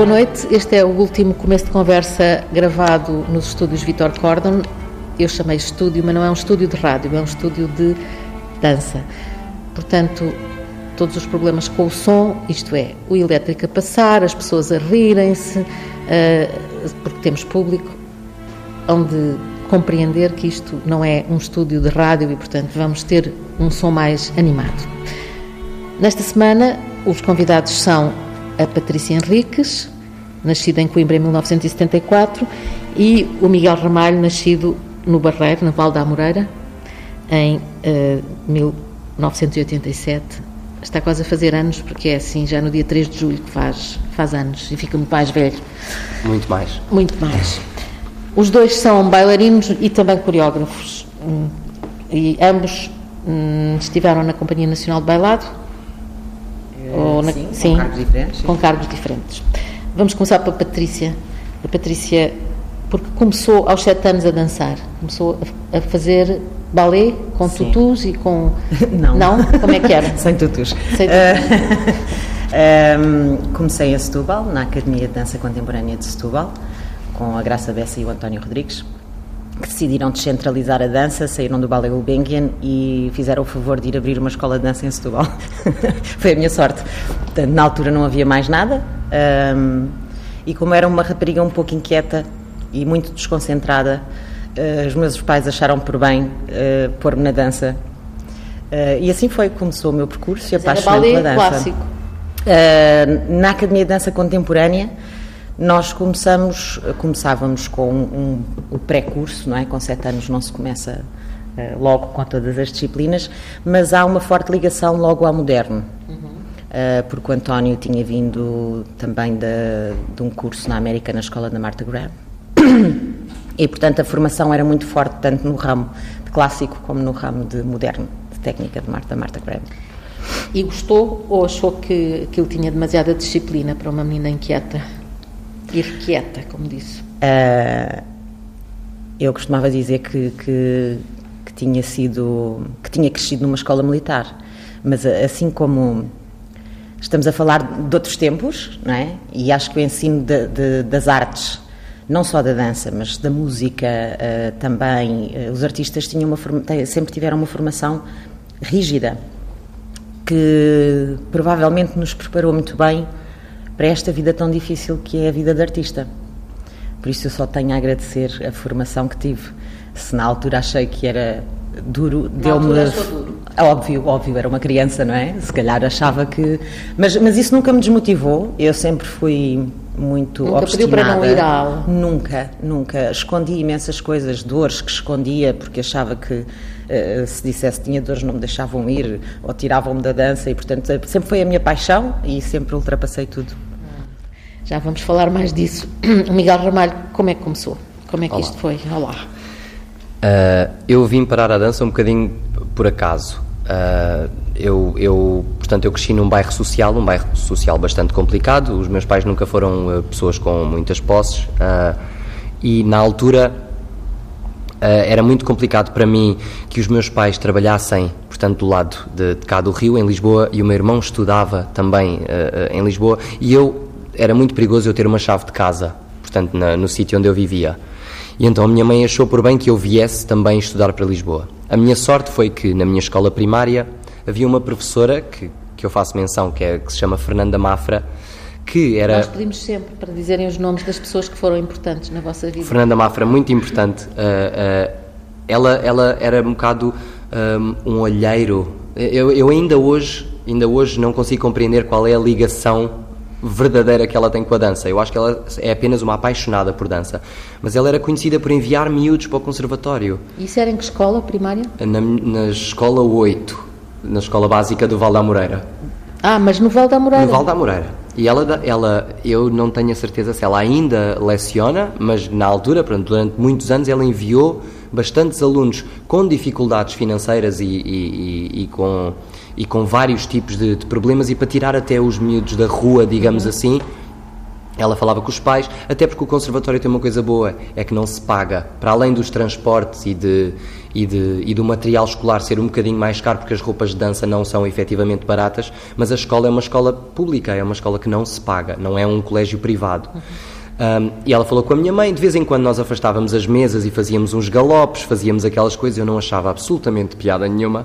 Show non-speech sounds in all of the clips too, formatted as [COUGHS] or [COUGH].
Boa noite, este é o último começo de conversa gravado nos estúdios Vitor Cordon. Eu chamei estúdio, mas não é um estúdio de rádio, é um estúdio de dança. Portanto, todos os problemas com o som, isto é, o elétrico a passar, as pessoas a rirem-se, uh, porque temos público, onde compreender que isto não é um estúdio de rádio e, portanto, vamos ter um som mais animado. Nesta semana, os convidados são a Patrícia Henriques, nascida em Coimbra em 1974, e o Miguel Ramalho, nascido no Barreiro, na Val da Amoreira, em uh, 1987. Está quase a fazer anos, porque é assim, já no dia 3 de julho que faz, faz anos e fica muito mais velho. Muito mais. Muito mais. Os dois são bailarinos e também coreógrafos. Hum, e ambos hum, estiveram na Companhia Nacional de Bailado, ou na, sim, sim, com cargos diferentes. Sim. Com cargos diferentes. Vamos começar pela Patrícia. A Patrícia, porque começou aos sete anos a dançar, começou a, a fazer balé com sim. tutus e com. [LAUGHS] Não. Não? Como é que era? [LAUGHS] Sem tutus. Sem tutus. Uh, [LAUGHS] um, comecei em Setúbal, na Academia de Dança Contemporânea de Setúbal, com a Graça Bessa e o António Rodrigues que decidiram descentralizar a dança, saíram do Ballet Gulbenkian e fizeram o favor de ir abrir uma escola de dança em Setúbal. [LAUGHS] Foi a minha sorte. Portanto, na altura não havia mais nada um, e como era uma rapariga um pouco inquieta e muito desconcentrada, uh, os meus pais acharam por bem uh, pôr-me na dança. Uh, e assim foi que começou o meu percurso e apaixonei pela dança. clássico? na Academia de Dança Contemporânea nós começamos, começávamos com um, o pré-curso, não é? Com sete anos não se começa uh, logo com todas as disciplinas, mas há uma forte ligação logo ao moderno. Uhum. Uh, porque o António tinha vindo também de, de, um curso na América, na escola da Martha Graham. E, portanto, a formação era muito forte, tanto no ramo de clássico como no ramo de moderno, de técnica de Marta, Marta Graham. E gostou ou achou que aquilo tinha demasiada disciplina para uma menina inquieta? Ir quieta, como disse. Uh, eu costumava dizer que, que, que, tinha sido, que tinha crescido numa escola militar, mas assim como estamos a falar de outros tempos, não é? E acho que o ensino de, de, das artes, não só da dança, mas da música uh, também, uh, os artistas tinham uma sempre tiveram uma formação rígida que provavelmente nos preparou muito bem para esta vida tão difícil que é a vida de artista. Por isso eu só tenho a agradecer a formação que tive. Se na altura achei que era duro, deu-me. Óbvio, óbvio, era uma criança, não é? Se calhar achava que. Mas, mas isso nunca me desmotivou. Eu sempre fui muito nunca obstinada. Pediu para não ir à aula? Nunca, nunca. Escondi imensas coisas, dores que escondia, porque achava que uh, se dissesse que tinha dores não me deixavam ir ou tiravam-me da dança e, portanto, sempre foi a minha paixão e sempre ultrapassei tudo. Já vamos falar mais disso. O [CLEARS THROAT] Miguel Ramalho, como é que começou? Como é que Olá. isto foi? Olá. Uh, eu vim parar a dança um bocadinho por acaso. Uh, eu, eu, portanto, eu cresci num bairro social, um bairro social bastante complicado. Os meus pais nunca foram uh, pessoas com muitas posses e na altura era muito complicado para mim que os meus pais trabalhassem, portanto, do lado de, de cá do Rio, em Lisboa, e o meu irmão estudava também em Lisboa, e eu era muito perigoso eu ter uma chave de casa, portanto, na, no sítio onde eu vivia. E então a minha mãe achou por bem que eu viesse também estudar para Lisboa. A minha sorte foi que na minha escola primária havia uma professora que, que eu faço menção, que, é, que se chama Fernanda Mafra, que era... Nós pedimos sempre para dizerem os nomes das pessoas que foram importantes na vossa vida. Fernanda Mafra, muito importante. Uh, uh, ela, ela era um bocado um, um olheiro. Eu, eu ainda hoje, ainda hoje não consigo compreender qual é a ligação verdadeira que ela tem com a dança. Eu acho que ela é apenas uma apaixonada por dança. Mas ela era conhecida por enviar miúdos para o conservatório. Isso era em que escola primária? Na, na escola 8, na escola básica do Val da Moreira. Ah, mas no Val da Moreira? No Val da Moreira. E ela, ela, eu não tenho a certeza se ela ainda leciona, mas na altura, durante muitos anos, ela enviou bastantes alunos com dificuldades financeiras e, e, e, e com e com vários tipos de, de, problemas e para tirar até os miúdos da rua, digamos assim, Ela falava com os pais, até porque o conservatório tem uma coisa boa, é que não se paga. Para além dos transportes e, de, e, de, e do material escolar ser um bocadinho mais caro, porque as roupas de dança não são efetivamente baratas, mas a escola é uma escola pública, é uma escola que não se paga, não é um colégio privado. Um, e ela falou com a minha mãe, de vez em quando nós afastávamos as mesas e fazíamos uns galopes, fazíamos aquelas coisas, eu não achava absolutamente piada nenhuma.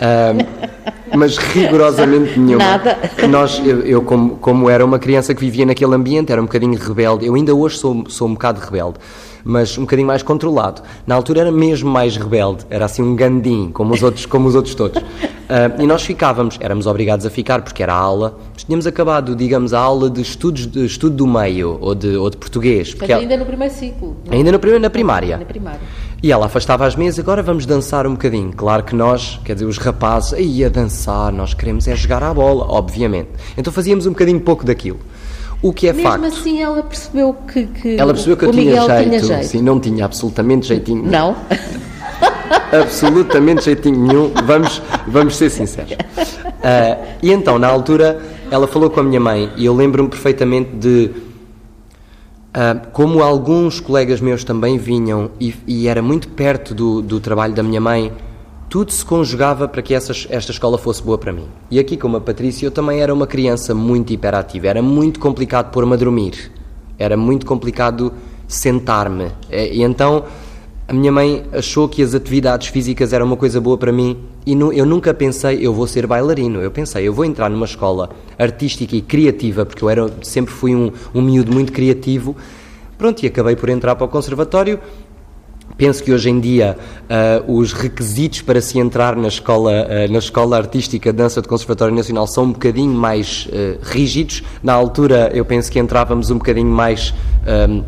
Um, mas rigorosamente [LAUGHS] nenhuma. Nada. Nós, eu, eu como, como, era uma criança que vivia naquele ambiente, era um bocadinho rebelde. Eu ainda hoje sou, sou um bocado rebelde, mas um bocadinho mais controlado. Na altura era mesmo mais rebelde, era assim um gandim, como os outros, como os outros todos. Uh, e nós ficávamos, éramos obrigados a ficar, porque era a aula. Tínhamos acabado, digamos, a aula de estudos de estudo do meio ou de, ou de português. Porque ainda ela, no primeiro ciclo. Não? Ainda no primeiro, na primária. Na primária. E ela afastava as mesas, agora vamos dançar um bocadinho. Claro que nós, quer dizer, os rapazes, aí a dançar, nós queremos é jogar à bola, obviamente. Então fazíamos um bocadinho pouco daquilo. O que é Mesmo facto. Mesmo assim ela percebeu que, que Ela percebeu que eu tinha jeito, tinha jeito. Sim, não tinha absolutamente jeitinho. Não? [LAUGHS] absolutamente jeitinho nenhum, vamos, vamos ser sinceros. Uh, e então, na altura, ela falou com a minha mãe e eu lembro-me perfeitamente de uh, como alguns colegas meus também vinham e, e era muito perto do, do, trabalho da minha mãe, tudo se conjugava para que essa, esta escola fosse boa para mim. E aqui, como a Patrícia, eu também era uma criança muito hiperativa, era muito complicado pôr-me a dormir, era muito complicado sentar-me. E então a minha mãe achou que as atividades físicas eram uma coisa boa para mim e eu nunca pensei eu vou ser bailarino. Eu pensei eu vou entrar numa escola artística e criativa porque eu era sempre fui um, um miúdo muito criativo. Pronto, e acabei por entrar para o conservatório Penso que hoje em dia uh, os requisitos para se entrar na escola, uh, na escola artística de dança do Conservatório Nacional são um bocadinho mais uh, rígidos. Na altura, eu penso que entrávamos um bocadinho mais.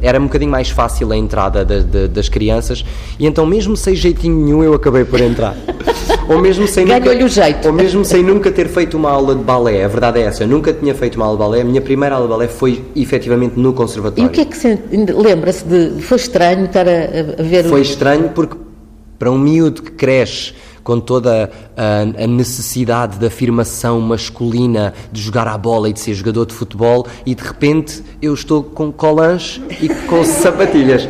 era um bocadinho mais fácil a entrada de, de, das crianças, e então, mesmo sem jeitinho nenhum, eu acabei por entrar. [LAUGHS] ou mesmo sem nunca, o jeito. Ou mesmo sem nunca ter feito uma aula de balé. A verdade é essa, eu nunca tinha feito uma aula de balé. A minha primeira aula de balé foi efetivamente no Conservatório. E o que é que se. Lembra-se de. Foi estranho estar a, a ver. Foi estranho porque para um miúdo que cresce com toda a, a, necessidade de afirmação masculina de jogar à bola e de ser jogador de futebol e de repente eu estou com colãs e com sapatilhas.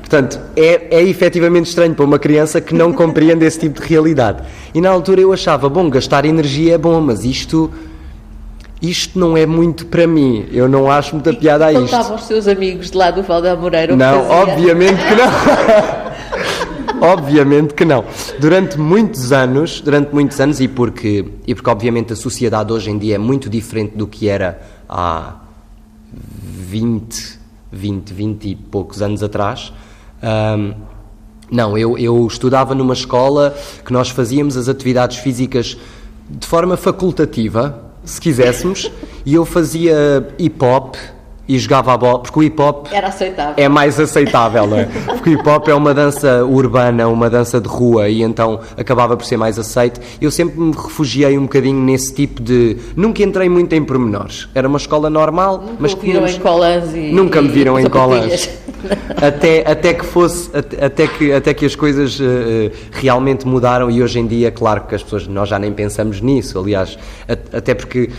Portanto, é, é efetivamente estranho para uma criança que não compreende esse tipo de realidade. E na altura eu achava, bom, gastar energia é bom, mas isto isto não é muito para mim, eu não acho muita piada a isto. Estavam os seus amigos de lá do Val da Moreira? Não, obviamente que não. [LAUGHS] obviamente que não. Durante muitos anos, durante muitos anos, e porque, e porque obviamente a sociedade hoje em dia é muito diferente do que era há 20, 20, 20 e poucos anos atrás, um, não, eu, eu estudava numa escola que nós fazíamos as atividades físicas de forma facultativa, se quiséssemos, e eu fazia hip hop e jogava a bola, porque o hip hop Era aceitável. é mais aceitável, não é? Porque o hip hop é uma dança urbana, uma dança de rua, e então acabava por ser mais aceito. Eu sempre me refugiei um bocadinho nesse tipo de. Nunca entrei muito em pormenores. Era uma escola normal, Nunca mas viram em colãs e. Nunca me viram em colãs. [LAUGHS] até, até que fosse, até, até, que, até que as coisas uh, realmente mudaram e hoje em dia, claro que as pessoas, nós já nem pensamos nisso, aliás, até porque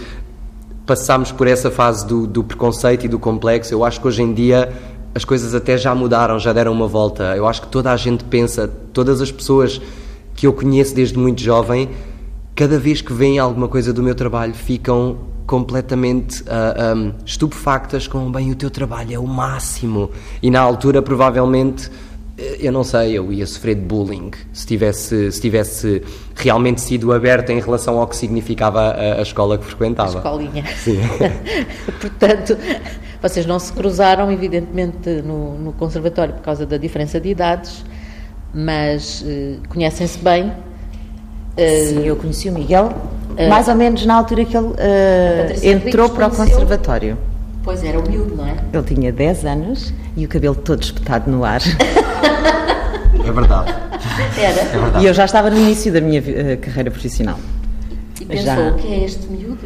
passámos por essa fase do, do preconceito e do complexo. Eu acho que hoje em dia as coisas até já mudaram, já deram uma volta. Eu acho que toda a gente pensa, todas as pessoas que eu conheço desde muito jovem, cada vez que veem alguma coisa do meu trabalho, ficam completamente uh, ah, um, estupefactas com bem o teu trabalho é o máximo e na altura provavelmente eu não sei, eu ia sofrer de bullying se tivesse, se tivesse realmente sido aberta em relação ao que significava a, a escola que frequentava. A escolinha. Sim. [LAUGHS] Portanto, vocês não se cruzaram, evidentemente, no, no, conservatório por causa da diferença de idades, mas uh, conhecem-se bem. Uh, Sim, eu conheci o Miguel uh, mais ou menos na altura que ele entrou para o conservatório. Pois era humilde, não é? Ele tinha 10 anos e o cabelo todo espetado no ar. [LAUGHS] É verdade. Era? É verdade. E eu já estava no início da minha uh, carreira profissional. E pensou, já... o que é este miúdo?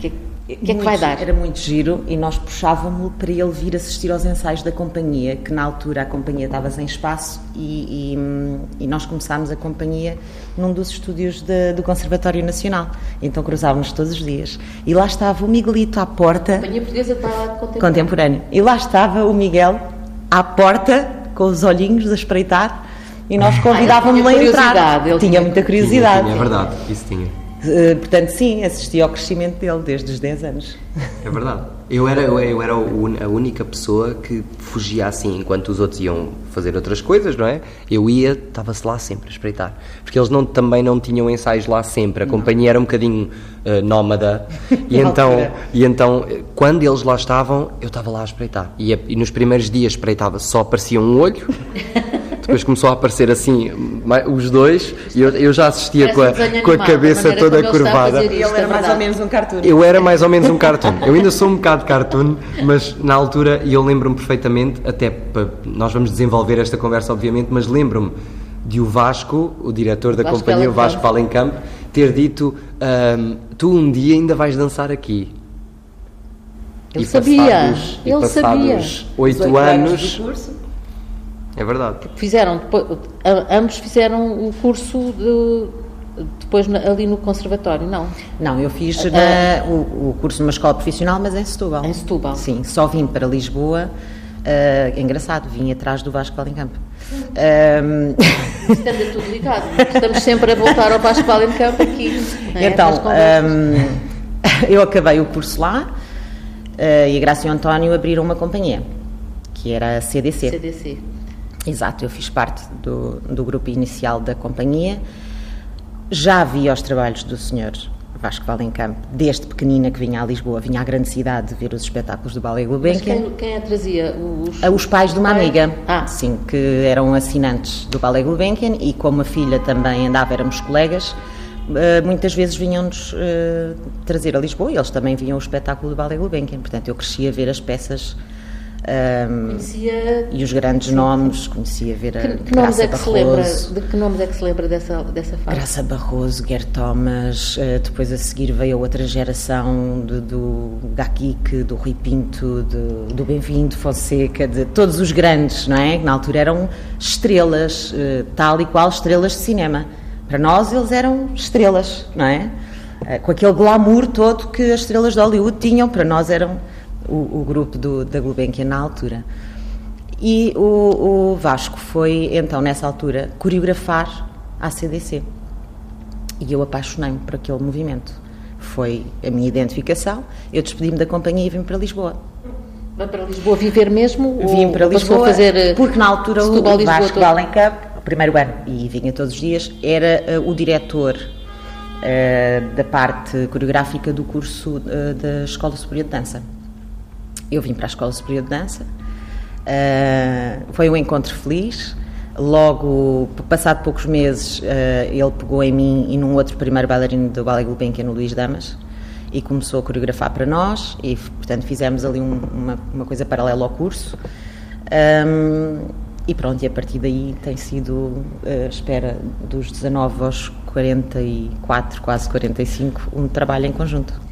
Que, que, O que é que vai dar? Era muito giro e nós puxávamos-lo para ele vir assistir aos ensaios da companhia, que na altura a companhia estava sem espaço e, e, e nós começámos a companhia num dos estúdios de, do Conservatório Nacional. Então cruzávamos todos os dias. E lá estava o Miguelito à porta. A companhia portuguesa está contemporânea. contemporâneo. E lá estava o Miguel à porta, com os olhinhos a espreitar, e nós convidávamos-lo a entrar. ele tinha tinha- muita curiosidade. Tinha, tinha, é verdade, isso tinha. Uh, portanto, sim, assisti ao crescimento dele desde os 10 anos. É verdade. Eu era, eu, era a única pessoa que fugia assim, enquanto os outros iam fazer outras coisas, não é? Eu ia, estava-se lá sempre a espreitar. Porque eles não, também não tinham ensaios lá sempre, a companhia era um bocadinho eh, nómada. [LAUGHS] E então, e então, eh, quando eles lá estavam, eu estava lá a espreitar. E, e nos primeiros dias espreitava, só aparecia um olho. [LAUGHS] Depois começou a aparecer assim os dois e eu, eu já assistia com a, um com a a cabeça maneira toda ele a curvada. Isto ele é era mais ou menos um cartoon. Eu era mais ou menos um cartoon. Eu ainda sou um bocado cartoon, mas na altura, e eu lembro-me perfeitamente, até pa- nós vamos desenvolver esta conversa, obviamente, mas lembro-me de o Vasco, o diretor da Vasco companhia, o Valenkamp. Vasco Valencamp, ter dito: ahm, Tu um dia ainda vais dançar aqui. Ele E sabia, passados- e ele sabia. passados oito 18 anos. É verdade. Fizeram, depois, ambos fizeram o curso de- depois na- ali no conservatório, não? Não, eu fiz na- o, o curso numa escola profissional, mas em Setúbal. Em Setúbal. Sim, só vim para Lisboa. ah, engraçado, vim atrás do Vasco Valencamp. Ahm, Isto anda tudo ligado. Estamos sempre a voltar ao Vasco Valenkamp aqui. é? então, ahm, eu acabei o curso lá ah, e a Graça e o António abriram uma companhia, que era a CDC. CDC. Exato, eu fiz parte do, do grupo inicial da companhia. Já vi os trabalhos do senhor Vasco Valencamp, desde pequenina que vinha a Lisboa, vinha à grande cidade ver os espetáculos do Ballet Mas Gulbenkian. quem, quem a trazia? Os, A Os pais de uma amiga, Ah, sim, que eram assinantes do Ballet Gulbenkian e como a filha também andava, éramos colegas, eh, muitas vezes vinham-nos eh, trazer a Lisboa e eles também viam o espetáculo do Ballet Gulbenkian. Portanto, eu crescia a ver as peças ahm, conhecia. e os grandes nomes, conhecia ver a Que, que Graça é que se lembra? Barroso. De que nomes é que se lembra dessa, dessa fase? Graça Barroso, Guer Thomas, eh, depois a seguir veio a outra geração de- do Gaquique, do Rui Pinto, de- do Bem-vindo, Fonseca, de todos os grandes, não é? Que na altura eram estrelas, eh, tal e qual estrelas de cinema. Para nós eles eram estrelas, não é? Eh, Com aquele glamour todo que as estrelas de Hollywood tinham, para nós eram o, o grupo do, da Gulbenkian na altura. E o, o Vasco foi, então, nessa altura, coreografar a CDC. E eu apaixonei-me por aquele movimento. Foi a minha identificação. Eu despedi-me da companhia e vim para Lisboa. Vai para Lisboa viver mesmo? Vim para Lisboa, fazer, porque na altura o, Setúbal, o Lisboa Vasco todo? O primeiro ano, e vinha todos os dias, era eh, o diretor eh, da parte coreográfica do curso eh, da Escola Superior de Dança. Eu vim para a Escola Superior de Dança, eh, foi um encontro feliz. Logo, passado poucos meses, eh, ele pegou em mim e num outro primeiro bailarino do Ballet Gulbenkian, no Luís Damas, e começou a coreografar para nós. E, portanto, fizemos ali um- uma, uma coisa paralela ao curso. Ahm, e pronto, e a partir daí tem sido, eh, espera, dos 19 aos 44, quase 45, um trabalho em conjunto.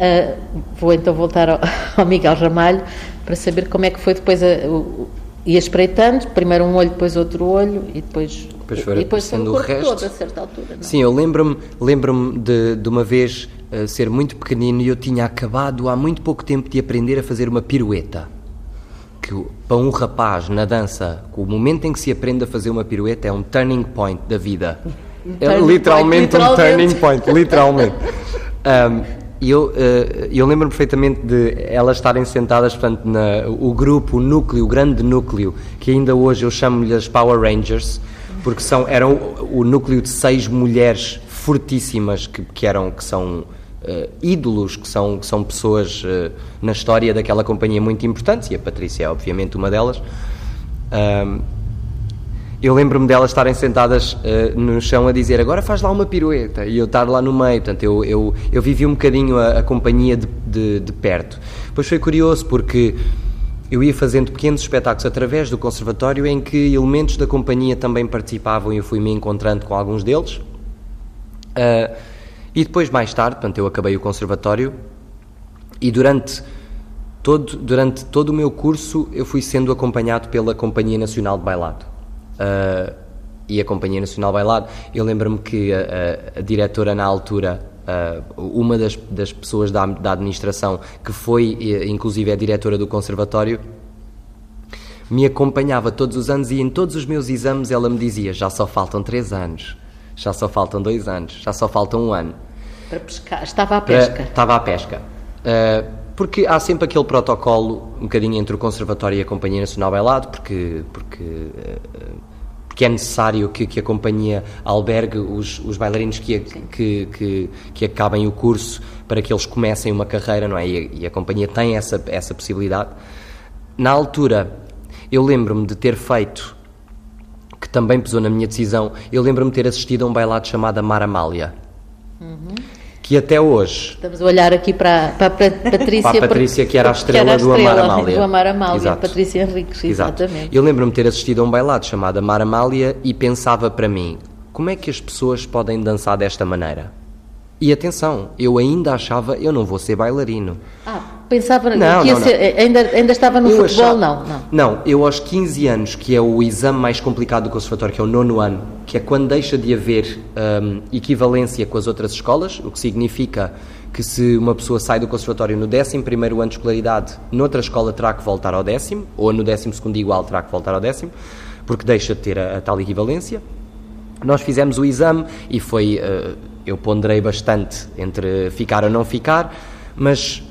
Ah, vou então voltar ao, [LAUGHS] ao Miguel Ramalho para saber como é que foi depois a, o, ia espreitando, primeiro um olho, depois outro olho e depois, Depois foi e depois foi o o resto. todo a certa altura. Não? é? Sim, eu lembro-me lembro de, de uma vez eh, ser muito pequenino e eu tinha acabado há muito pouco tempo de aprender a fazer uma pirueta. Que para um rapaz na dança, o momento em que se aprende a fazer uma pirueta é um turning point da vida. [LAUGHS] É turning literalmente point, um literalmente. turning point, literalmente. [LAUGHS] Um, e eu, eh, eu lembro perfeitamente de elas estarem sentadas, portanto, na, o grupo, o núcleo, o grande núcleo, que ainda hoje eu chamo-lhe as Power Rangers, porque são, eram o, o núcleo de seis mulheres fortíssimas que, que eram, que são eh, ídolos, que são, que são pessoas eh, na história daquela companhia muito importantes, e a Patrícia é obviamente uma delas. Eu lembro-me delas estarem sentadas eh, no chão a dizer agora faz lá uma pirueta e eu estar lá no meio. Portanto, eu, eu, eu vivi um bocadinho a, a companhia de, de, de perto. Depois foi curioso porque eu ia fazendo pequenos espetáculos através do conservatório em que elementos da companhia também participavam e eu fui me encontrando com alguns deles. Ah, E depois, mais tarde, portanto, eu acabei o conservatório e durante todo, durante todo o meu curso eu fui sendo acompanhado pela Companhia Nacional de Bailado. Uh, e a Companhia Nacional Bailado, eu lembro-me que a, a, a, diretora na altura, uh, uma das, das pessoas da, da administração, que foi inclusive a diretora do conservatório, me acompanhava todos os anos e em todos os meus exames ela me dizia: já só faltam três anos, já só faltam dois anos, já só falta um ano. Para pescar, estava à pesca. Para, estava à pesca. Uh, porque há sempre aquele protocolo um bocadinho entre o Conservatório e a Companhia Nacional Bailado, porque, porque, uh, porque é necessário que, que a companhia albergue os, os bailarinos que, que, que, que, acabem o curso para que eles comecem uma carreira, não é? E a, e a companhia tem essa, essa possibilidade. Na altura, eu lembro-me de ter feito que também pesou na minha decisão, eu lembro-me de ter assistido a um bailado chamado Maramália. Uhum. Que até hoje. Estamos a olhar aqui para, para a Patrícia. [LAUGHS] para a Patrícia, que era a estrela, era a estrela do Amar Amália. Do Amar Amália, Patrícia Henriques, exatamente. Exato. Eu lembro-me de ter assistido a um bailado chamado Amar Amália e pensava para mim: como é que as pessoas podem dançar desta maneira? E atenção, eu ainda achava, eu não vou ser bailarino. Ah, pensava não, que ia não, ser, não. Ainda, ainda estava no eu futebol, achava, não, não. Não, eu aos 15 anos, que é o exame mais complicado do conservatório, que é o nono ano, que é quando deixa de haver um, equivalência com as outras escolas, o que significa que se uma pessoa sai do conservatório no 11 ano de escolaridade, noutra escola terá que voltar ao décimo, ou no 12 igual terá que voltar ao décimo, porque deixa de ter a, a tal equivalência. Nós fizemos o exame e foi... Uh, eu ponderei bastante entre ficar ou não ficar, mas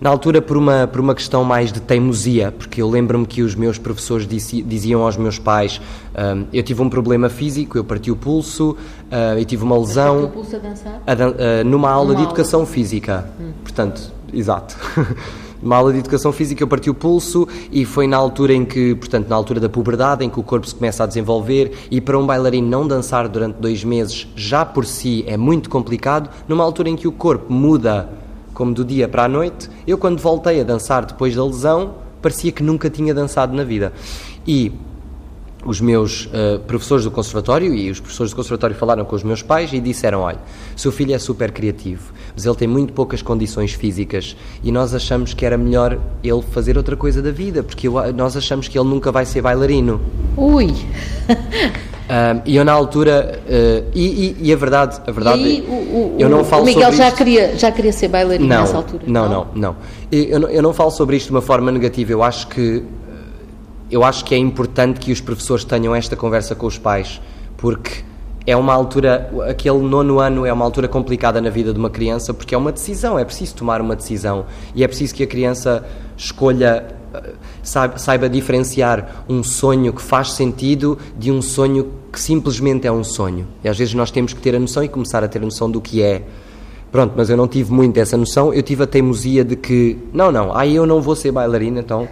na altura por uma, por uma questão mais de teimosia, porque eu lembro-me que os meus professores diziam aos meus pais: um, eu tive um problema físico, eu parti o pulso, uh, eu tive uma lesão. o pulso a dançar? A dan uh, numa aula numa de educação aula. física. Hum. Portanto, exato. [LAUGHS] uma aula de educação física eu parti o pulso e foi na altura em que, portanto, na altura da puberdade, em que o corpo se começa a desenvolver e para um bailarino não dançar durante dois meses já por si é muito complicado, numa altura em que o corpo muda como do dia para a noite, eu quando voltei a dançar depois da lesão, parecia que nunca tinha dançado na vida. E os meus uh, professores do conservatório e os professores do conservatório falaram com os meus pais e disseram: olha, seu filho é super criativo, mas ele tem muito poucas condições físicas e nós achamos que era melhor ele fazer outra coisa da vida, porque eu, nós achamos que ele nunca vai ser bailarino. Ui! [LAUGHS] Um, e eu na altura uh, e, e, e, a verdade a verdade e o, o, eu não falo o Miguel já isto. queria já queria ser bailarino não, nessa altura não não não, não. Eu, não eu não falo sobre isto de uma forma negativa eu acho que eu acho que é importante que os professores tenham esta conversa com os pais, porque é uma altura, aquele nono ano é uma altura complicada na vida de uma criança, porque é uma decisão, é preciso tomar uma decisão e é preciso que a criança escolha, eh, saiba, saiba diferenciar um sonho que faz sentido de um sonho que simplesmente é um sonho. E às vezes nós temos que ter a noção e começar a ter a noção do que é. Pronto, mas eu não tive muito essa noção, eu tive a teimosia de que, não, não, aí eu não vou ser bailarina, então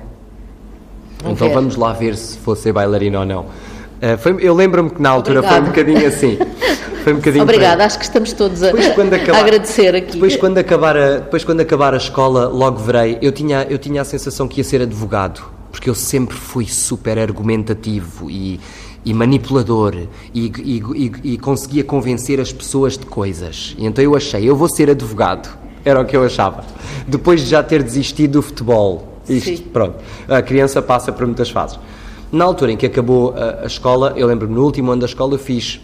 então vamos lá ver se fosse bailarina ou não. Uh, foi, eu lembro-me que na altura Obrigada. foi um bocadinho assim. [LAUGHS] Foi um bocadinho Obrigada, acho que estamos todos a, [LAUGHS] acabar, a, agradecer aqui. Depois quando, acabar a, depois, quando acabar a escola, logo verei. Eu tinha, eu tinha a sensação que ia ser advogado, porque eu sempre fui super argumentativo e, e manipulador e, e, e, e conseguia convencer as pessoas de coisas. E então eu achei, eu vou ser advogado. Era o que eu achava. Depois de já ter desistido do futebol isto, Sim. pronto. A criança passa por muitas fases. Na altura em que acabou a, a escola, eu lembro-me, no último ano da escola, eu fiz,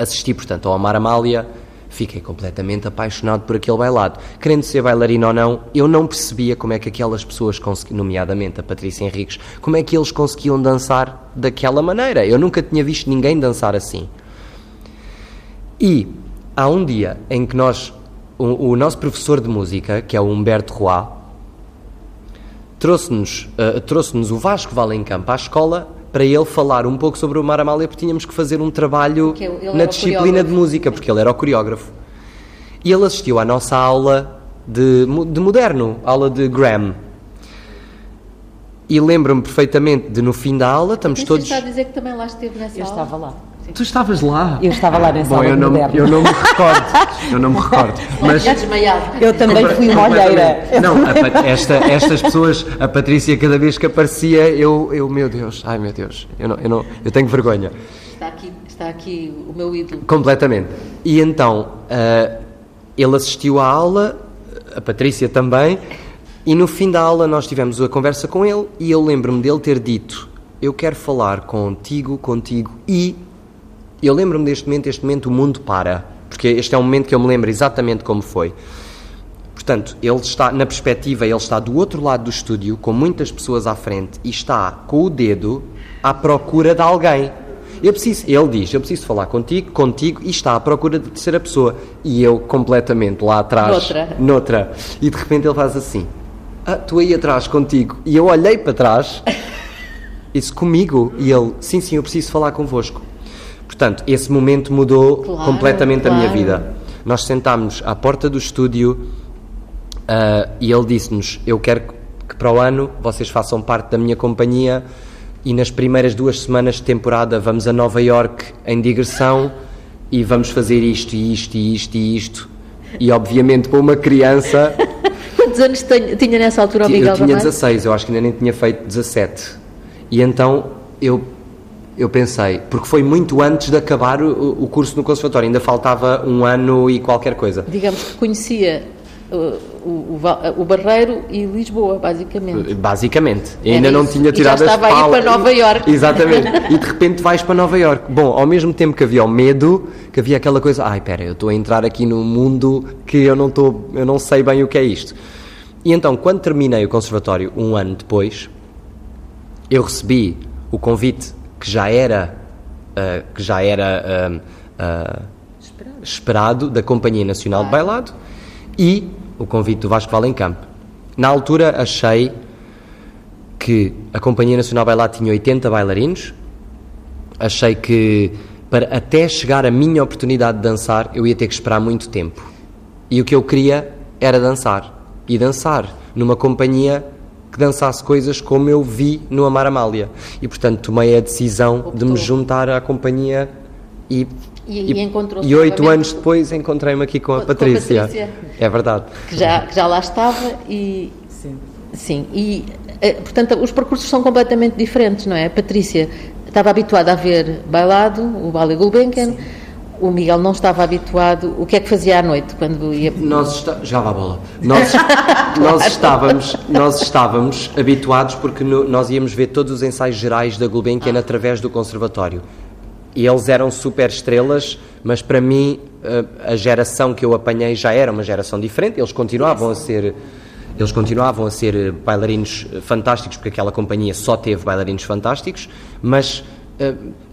assisti, portanto, ao Amar Amália, fiquei completamente apaixonado por aquele bailado. Querendo ser bailarino ou não, eu não percebia como é que aquelas pessoas, nomeadamente a Patrícia Henriques, como é que eles conseguiam dançar daquela maneira. Eu nunca tinha visto ninguém dançar assim. E há um dia em que nós, o, o nosso professor de música, que é o Humberto Roy, trouxe-nos uh, trouxe o Vasco Valencampo à escola para ele falar um pouco sobre o Mar Amália, porque tínhamos que fazer um trabalho na disciplina de música, porque ele era o coreógrafo. E ele assistiu à nossa aula de, de moderno, aula de Graham. E lembro-me perfeitamente de no fim da aula, estamos todos. está a dizer que também lá esteve nessa Eu aula? estava lá. Tu estavas lá? Eu estava lá nessa Bom, eu não, eu não me recordo. Eu não me recordo. [LAUGHS] Mas. Eu também fui uma olheira. Não, a, esta, estas pessoas, a Patrícia, cada vez que aparecia, eu, eu meu Deus, ai meu Deus, eu, não, eu, não, eu tenho vergonha. Está aqui, está aqui o meu ídolo. Completamente. E então, uh, ele assistiu à aula, a Patrícia também, e no fim da aula nós tivemos a conversa com ele e eu lembro-me dele ter dito: Eu quero falar contigo, contigo e. Eu lembro-me deste momento, este momento o mundo para, porque este é um momento que eu me lembro exatamente como foi. Portanto, ele está, na perspectiva, ele está do outro lado do estúdio, com muitas pessoas à frente, e está com o dedo à procura de alguém. Eu preciso, ele diz, eu preciso falar contigo, contigo, e está à procura de terceira pessoa. E eu completamente lá atrás, Noutra. noutra. E de repente ele faz assim, ah, tu aí atrás contigo. E eu olhei para trás, [LAUGHS] isso comigo, e ele, sim, sim, eu preciso falar convosco. Portanto, esse momento mudou Claro, completamente a minha claro. vida. Nós sentámos à porta do estúdio ah, e ele disse-nos: Eu quero que para o ano vocês façam parte da minha companhia e nas primeiras duas semanas de temporada vamos a Nova York em digressão e vamos fazer isto e isto e isto e isto. E obviamente para uma criança, [LAUGHS] Quantos anos tenho- tinha nessa altura o eu Miguel tinha Ramalho? 16, eu acho que ainda nem tinha feito 17. E então eu, eu pensei, porque foi muito antes de acabar o, o curso no conservatório, ainda faltava um ano e qualquer coisa. Digamos que conhecia uh, o, o, Val- o Barreiro e Lisboa, basicamente. Basicamente. Era ainda não isso. tinha E já tirado estava as a ir para Nova Iorque. Exatamente. [LAUGHS] E de repente vais para Nova York. Bom, ao mesmo tempo que havia o medo, que havia aquela coisa, ai, pera, eu estou a entrar aqui num mundo que eu não estou, eu não sei bem o que é isto. E então, quando terminei o conservatório, um ano depois, eu recebi o convite que já era, ah, que já era ah, ah, esperado da Companhia Nacional de Bailado e o convite do Vasco Valencampo. Na altura achei que a Companhia Nacional de Bailado tinha 80 bailarinos, achei que para até chegar a minha oportunidade de dançar eu ia ter que esperar muito tempo. E o que eu queria era dançar. E dançar numa companhia que dançasse coisas como eu vi no Amar Amália. E portanto tomei a decisão de me Optou. juntar à companhia e. E- e e oito anos depois encontrei-me aqui com a Com a Patrícia. Patrícia. É verdade. que já, que já lá estava e. Sim. Sim, e eh, portanto os percursos são completamente diferentes, não é? A Patrícia estava habituada a ver bailado, o Ballet Gulbenkian, o Miguel não estava habituado. O que é que fazia à noite quando ia. Nós está... jogava a bola. Nós, [LAUGHS] nós estávamos, nós estávamos habituados porque no- nós íamos ver todos os ensaios gerais da Gulbenkian através do conservatório. E eles eram super estrelas, mas para mim a, a geração que eu apanhei já era uma geração diferente. Eles continuavam a ser eles continuavam a ser eh, bailarinos eh, fantásticos porque aquela companhia só teve bailarinos fantásticos, mas eh,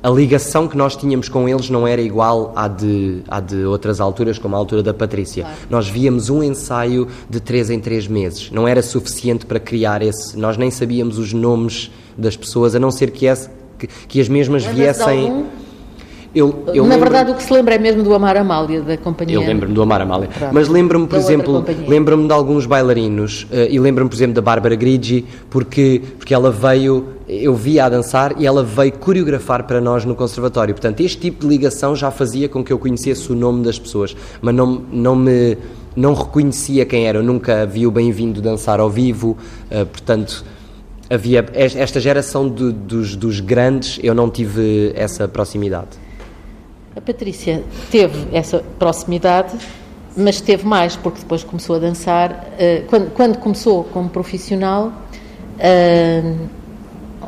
a ligação que nós tínhamos com eles não era igual à de, à de outras alturas, como a altura da Patrícia. Nós víamos um ensaio de três em três meses. Não era suficiente para criar esse. Nós nem sabíamos os nomes das pessoas, a não ser que, esse, que, que as mesmas viessem. Eu, eu Na lembro- verdade, o que se lembra é mesmo do Amar Amália, da companhia. eu lembro-me do Amar Amália. Pronto. Mas lembro-me, por Da exemplo, lembro-me de alguns bailarinos eh, e lembro-me, por exemplo, da Bárbara Grigi, porque, porque ela veio, eu via a dançar e ela veio coreografar para nós no conservatório. Portanto, este tipo de ligação já fazia com que eu conhecesse o nome das pessoas, mas não, não me não reconhecia quem era. Eu nunca vi o Bem-vindo dançar ao vivo, eh, portanto. Havia es- esta geração de- dos, dos grandes, eu não tive essa proximidade. A Patrícia teve essa proximidade, mas teve mais, porque depois começou a dançar. eh, quando, quando começou como profissional, eh,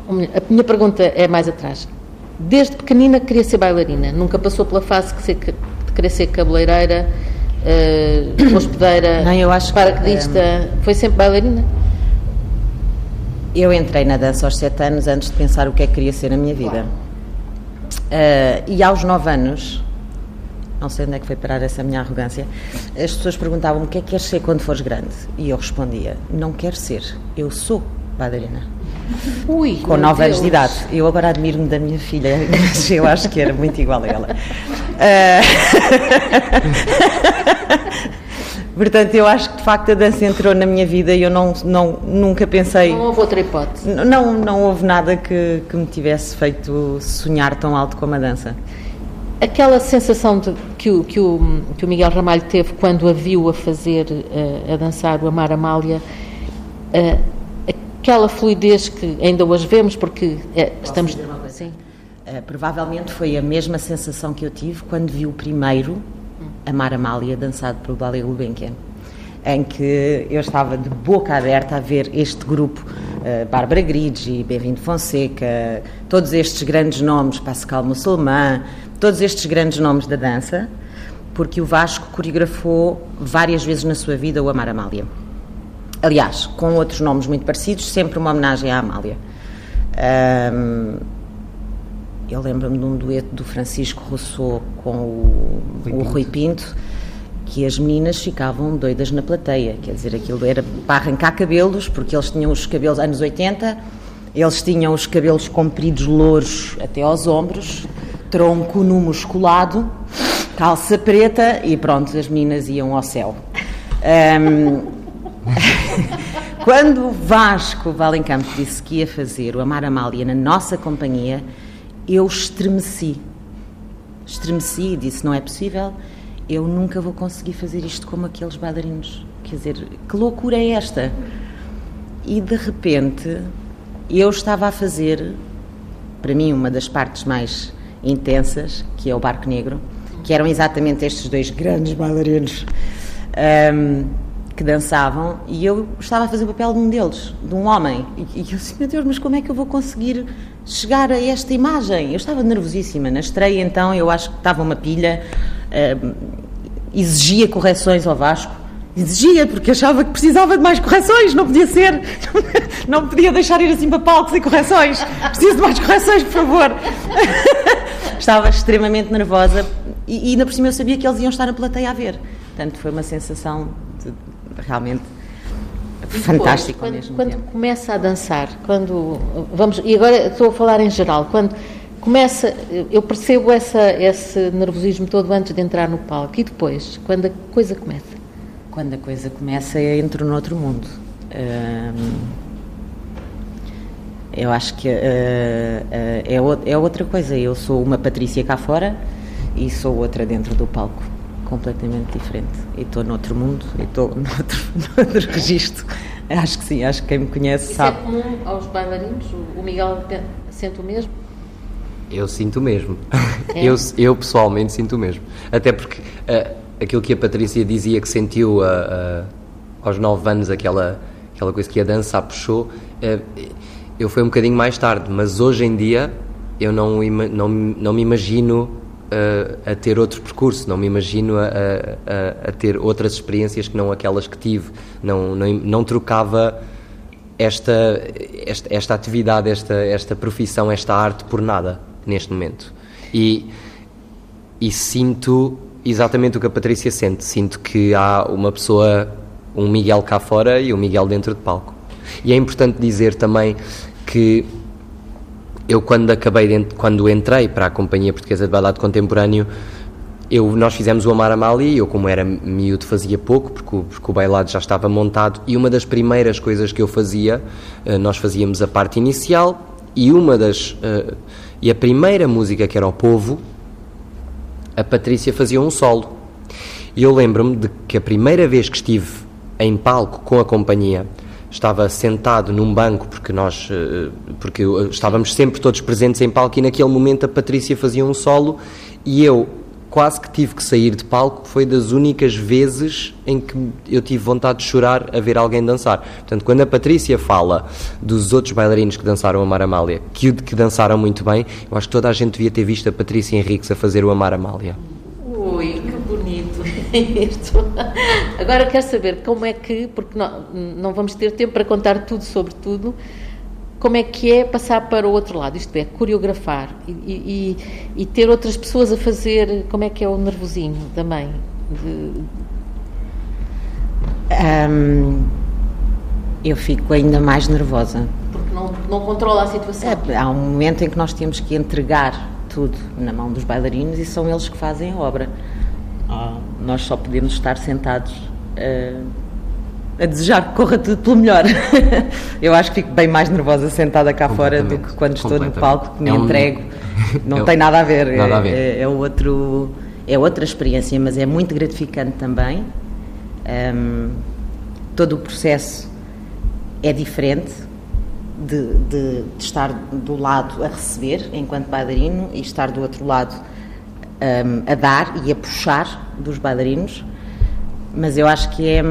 a minha pergunta é mais atrás. Desde pequenina queria ser bailarina, nunca passou pela fase de, querer ser cabeleireira, eh, [COUGHS] hospedeira, Não, eu acho que, paraquedista. Foi sempre bailarina? Eu entrei na dança aos sete anos antes de pensar o que é que queria ser na minha vida. Ah, e aos nove anos, não sei onde é que foi parar essa minha arrogância, as pessoas perguntavam-me o que é que queres ser quando fores grande? E eu respondia, não quero ser, eu sou bailarina. Ui, Com meu nove anos de idade. Eu agora admiro-me da minha filha, [LAUGHS] mas eu acho que era muito igual a ela. Ah, [LAUGHS] Portanto, eu acho de facto a dança entrou na minha vida e eu não, não, nunca pensei. Não houve outra hipótese. Não, não houve nada que, que me tivesse feito sonhar tão alto como a dança. Aquela sensação de- que, o, que, o, que o Miguel Ramalho teve quando a viu a fazer, eh, a dançar o Amar Amália, eh, aquela fluidez que ainda hoje vemos, porque eh, estamos. Sim. Uh, provavelmente foi a mesma sensação que eu tive quando vi o primeiro Amar Amália, dançado pelo Dália Gulbenkian, em que eu estava de boca aberta a ver este grupo, uh, Bárbara Grigi, Bem-vindo Fonseca, todos estes grandes nomes, Pascal Musselman, todos estes grandes nomes da dança, porque o Vasco coreografou várias vezes na sua vida o Amar Amália. Aliás, com outros nomes muito parecidos, sempre uma homenagem à Amália. Um, eu lembro-me de um dueto do Francisco Rousseau com o, Rui, o Rui Pinto, que as meninas ficavam doidas na plateia. Quer dizer, aquilo era para arrancar cabelos, porque eles tinham os cabelos anos 80, eles tinham os cabelos compridos louros até aos ombros, tronco nu musculado, calça preta e pronto, as meninas iam ao céu. Um, [LAUGHS] Quando Vasco Valencampo disse que ia fazer o Amar Amália na nossa companhia, eu estremeci. Estremeci e disse: não é possível, eu nunca vou conseguir fazer isto como aqueles bailarinos. Quer dizer, que loucura é esta? E de repente eu estava a fazer, para mim, uma das partes mais intensas, que é o Barco Negro, que eram exatamente estes dois grandes bailarinos. Um, que dançavam e eu estava a fazer o papel de um deles, de um homem. E, e eu disse, meu Deus, mas como é que eu vou conseguir chegar a esta imagem? Eu estava nervosíssima. Na estreia, então, eu acho que estava uma pilha, uh, exigia correções ao Vasco. Exigia, porque achava que precisava de mais correções, não podia ser, [LAUGHS] não podia deixar ir assim para palco sem correções. Preciso de mais correções, por favor. [LAUGHS] estava extremamente nervosa e, e ainda por cima eu sabia que eles iam estar na plateia a ver. Portanto, foi uma sensação de, realmente depois, fantástico quando, mesmo quando começa a dançar, quando vamos e agora estou a falar em geral, quando começa, eu percebo essa, esse nervosismo todo antes de entrar no palco e depois, quando a coisa começa. Quando a coisa começa, eu entro no outro mundo. Eu acho que uh, uh, é, é outra coisa. Eu sou uma Patrícia cá fora e sou outra dentro do palco completamente diferente. E estou noutro mundo, e estou [LAUGHS] noutro, noutro registro. Acho que sim, acho que quem me conhece Isso sabe. é comum aos bailarinos? O Miguel sente o mesmo? Eu sinto mesmo. [LAUGHS] É? Eu, eu pessoalmente sinto mesmo. Até porque uh, aquilo que a Patrícia dizia que sentiu uh, uh, aos 9 anos, aquela, aquela coisa que a dança a puxou, eu fui um bocadinho mais tarde, mas hoje em dia eu não, não, não me imagino a, ter outro percurso, não me imagino a, a, a, ter outras experiências que não aquelas que tive, não, não, não trocava esta, esta, esta atividade, esta, esta profissão, esta arte por nada neste momento. E, e sinto exatamente o que a Patrícia sente, sinto que há uma pessoa, um Miguel cá fora e um Miguel dentro de palco. E é importante dizer também que eu quando acabei, de, quando entrei para a Companhia Portuguesa de Bailado Contemporâneo, eu, nós fizemos o Amar Amália e eu, como era miúdo, fazia pouco, porque o, porque o bailado já estava montado, e uma das primeiras coisas que eu fazia, eh, nós fazíamos a parte inicial, e uma das... E a primeira música, que era o Povo, a Patrícia fazia um solo. E eu lembro-me de que a primeira vez que estive em palco com a companhia estava sentado num banco porque nós eh, porque estávamos sempre todos presentes em palco e naquele momento a Patrícia fazia um solo e eu quase que tive que sair de palco foi das únicas vezes em que eu tive vontade de chorar a ver alguém dançar portanto quando a Patrícia fala dos outros bailarinos que dançaram a Amar Amália que, que dançaram muito bem eu acho que toda a gente devia ter visto a Patrícia Henriques a fazer o Amar Amália Ui, que bonito [LAUGHS] isto. Agora quero saber como é que, porque não, não vamos ter tempo para contar tudo sobre tudo, como é que é passar para o outro lado, isto é, coreografar e, e, e ter outras pessoas a fazer, como é que é o nervosinho também? De... Um, eu fico ainda mais nervosa. Porque não, não controla a situação. É, há um momento em que nós temos que entregar tudo na mão dos bailarinos e são eles que fazem a obra. Ah. Nós só podemos estar sentados uh, a desejar que corra tudo pelo melhor. [LAUGHS] Eu acho que fico bem mais nervosa sentada cá fora do que quando estou no palco, que me é um... entrego. [LAUGHS] Não é tem nada a ver. Nada a ver. É, é, outro, é outra experiência, mas é muito gratificante também. Um, todo o processo é diferente de, de, de, estar do lado a receber, enquanto bailarino, e estar do outro lado a, a dar e a puxar dos bailarinos mas eu acho que é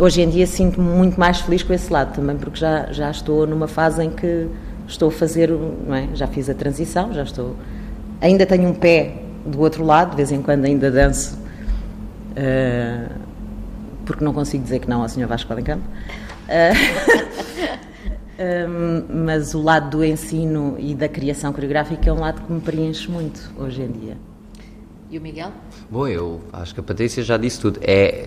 hoje em dia sinto-me muito mais feliz com esse lado também porque já já estou numa fase em que estou a fazer é? já fiz a transição já estou ainda tenho um pé do outro lado de vez em quando ainda danço uh, porque não consigo dizer que não ao Sr. Vasco Alencampo uh, [LAUGHS] um, mas o lado do ensino e da criação coreográfica é um lado que me preenche muito hoje em dia e o Miguel? Bom, eu acho que a Patrícia já disse tudo. É,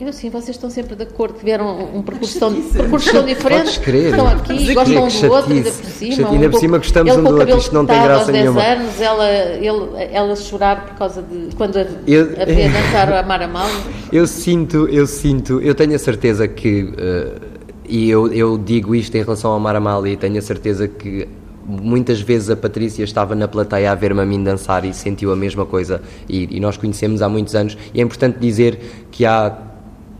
eu sim, vocês estão sempre de acordo, tiveram um percurso tão, percurso tão diferente. Podes crer. Estão aqui, gostam um do outro, ainda por cima. Um ainda por cima gostamos um do outro, isto não tem graça nenhuma. aos 10 anos, ela, ele, ela chorar por causa de. quando a, eu, a ver dançar a Mara Mal. [LAUGHS] Eu sinto, eu sinto, eu tenho a certeza que. Uh, e eu, eu digo isto em relação ao Maramal e tenho a certeza que muitas vezes a Patrícia estava na plateia a ver-me a mim dançar e sentiu a mesma coisa. E, e, nós conhecemos há muitos anos. E é importante dizer que há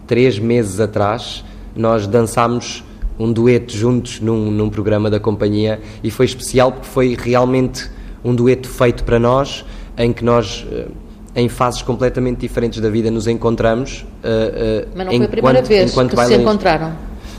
três meses atrás nós dançámos um dueto juntos num, num programa da companhia. E foi especial porque foi realmente um dueto feito para nós em que nós eh, em fases completamente diferentes da vida nos encontramos uh, uh, mas não foi a primeira vez que se encontraram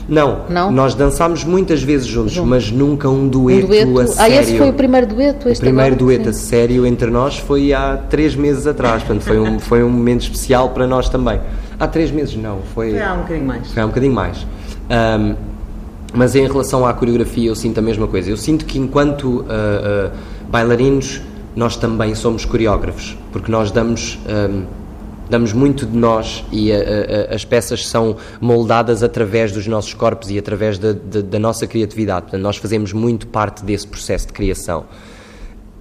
não, não, nós dançámos muitas vezes juntos, Junto. mas nunca um dueto, um dueto, a sério. Ah, esse foi o primeiro dueto? o primeiro agora? dueto Sim. a sério entre nós foi há três meses atrás, portanto foi um, foi um momento especial para nós também. Há três meses não, foi... Foi há um bocadinho mais. Foi há um bocadinho mais. Um, mas em relação à coreografia eu sinto a mesma coisa. Eu sinto que enquanto uh, uh, bailarinos nós também somos coreógrafos, porque nós damos... Um, damos muito de nós e a, a, as peças são moldadas através dos nossos corpos e através da, da, da nossa criatividade. Portanto, nós fazemos muito parte desse processo de criação.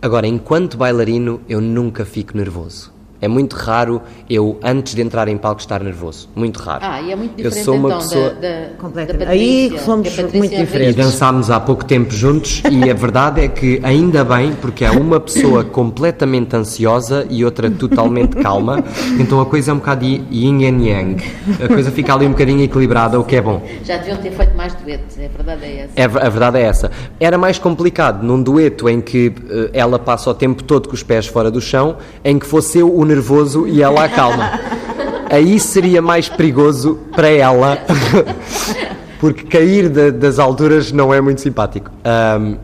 Agora, enquanto bailarino, eu nunca fico nervoso. É muito raro eu, antes de entrar em palco, estar nervoso. Muito raro. Ah, e é muito diferente eu sou uma então, pessoa... da, da, Completamente. Da Aí somos muito diferentes. E dançámos há pouco tempo juntos e a verdade é que ainda bem, porque há uma pessoa completamente ansiosa e outra totalmente calma, então a coisa é um bocado yin e yang. A coisa fica ali um bocadinho equilibrada, o que é bom. Já deviam ter feito mais duetos, a verdade é essa. É, a verdade é essa. Era mais complicado num dueto em que uh, ela passa o tempo todo com os pés fora do chão, em que fosse eu o nervoso e ela acalma. Aí seria mais perigoso para ela, [LAUGHS] porque cair de, das alturas não é muito simpático. Um,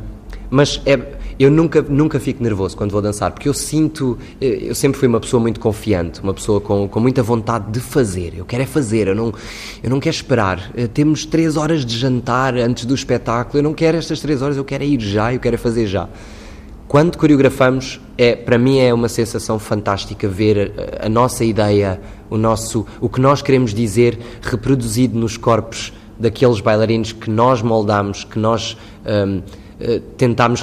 mas é, eu nunca, nunca fico nervoso quando vou dançar, porque eu sinto, eu sempre fui uma pessoa muito confiante, uma pessoa com, com muita vontade de fazer. Eu quero é fazer, eu não, eu não quero esperar. Eh, temos três horas de jantar antes do espetáculo, eu não quero estas três horas, eu quero é ir já, eu quero é fazer já. Quando coreografamos, é, para mim é uma sensação fantástica ver a, a, nossa ideia, o, nosso, o que nós queremos dizer reproduzido nos corpos daqueles bailarinos que nós moldamos, que nós um, eh,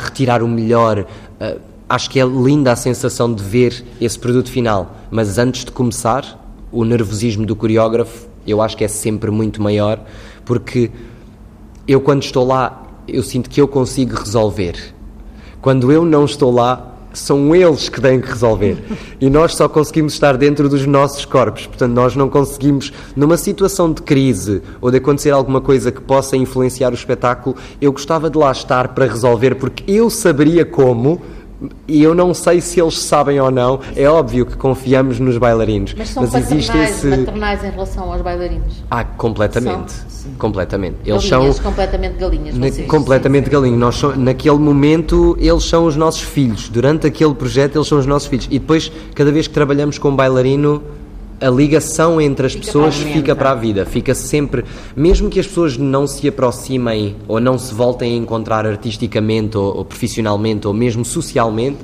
retirar o melhor. Uh, acho que é linda a sensação de ver esse produto final, mas antes de começar, o nervosismo do coreógrafo eu acho que é sempre muito maior, porque eu quando estou lá, eu sinto que eu consigo resolver quando eu não estou lá, são eles que têm que resolver. [LAUGHS] E nós só conseguimos estar dentro dos nossos corpos. Portanto, nós não conseguimos, numa situação de crise ou de acontecer alguma coisa que possa influenciar o espetáculo, eu gostava de lá estar para resolver, porque eu saberia como e eu não sei se eles sabem ou não, é óbvio que confiamos nos bailarinos. Mas são mas existe esse... maternais em relação aos bailarinos? Ah, completamente. São, completamente. Eles galinhas, são completamente galinhas. Na, completamente galinhos. Nós so, naquele momento, eles são os nossos filhos. Durante aquele projeto, eles são os nossos filhos. E depois, cada vez que trabalhamos com um bailarino, a ligação entre as fica pessoas para fica para a vida, fica sempre, mesmo que as pessoas não se aproximem ou não se voltem a encontrar artisticamente ou, ou profissionalmente ou mesmo socialmente,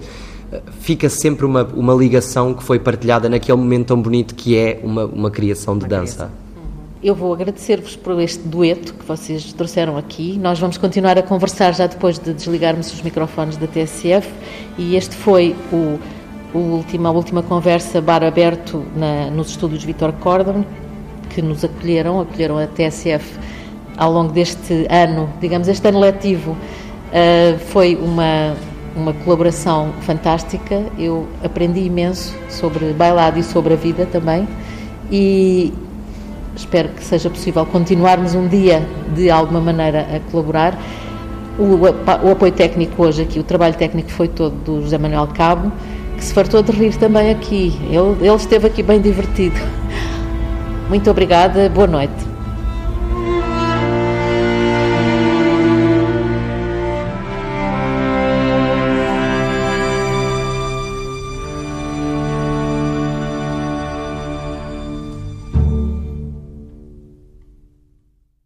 fica sempre uma, uma ligação que foi partilhada naquele momento tão bonito que é uma, uma criação de dança. Eu vou agradecer-vos por este dueto que vocês trouxeram aqui. Nós vamos continuar a conversar já depois de desligarmos os microfones da TSF e este foi o última, a última conversa bar aberto na, nos estúdios Vitor Cordon, que nos acolheram, acolheram a TSF ao longo deste ano, digamos, este ano letivo. Uh, foi uma, uma colaboração fantástica. Eu aprendi imenso sobre bailado e sobre a vida também. E espero que seja possível continuarmos um dia, de alguma maneira, a colaborar. O, o apoio técnico hoje aqui, o trabalho técnico foi todo do José Manuel Cabo que se fartou de rir também aqui. Ele, ele esteve aqui bem divertido. Muito obrigada, boa noite.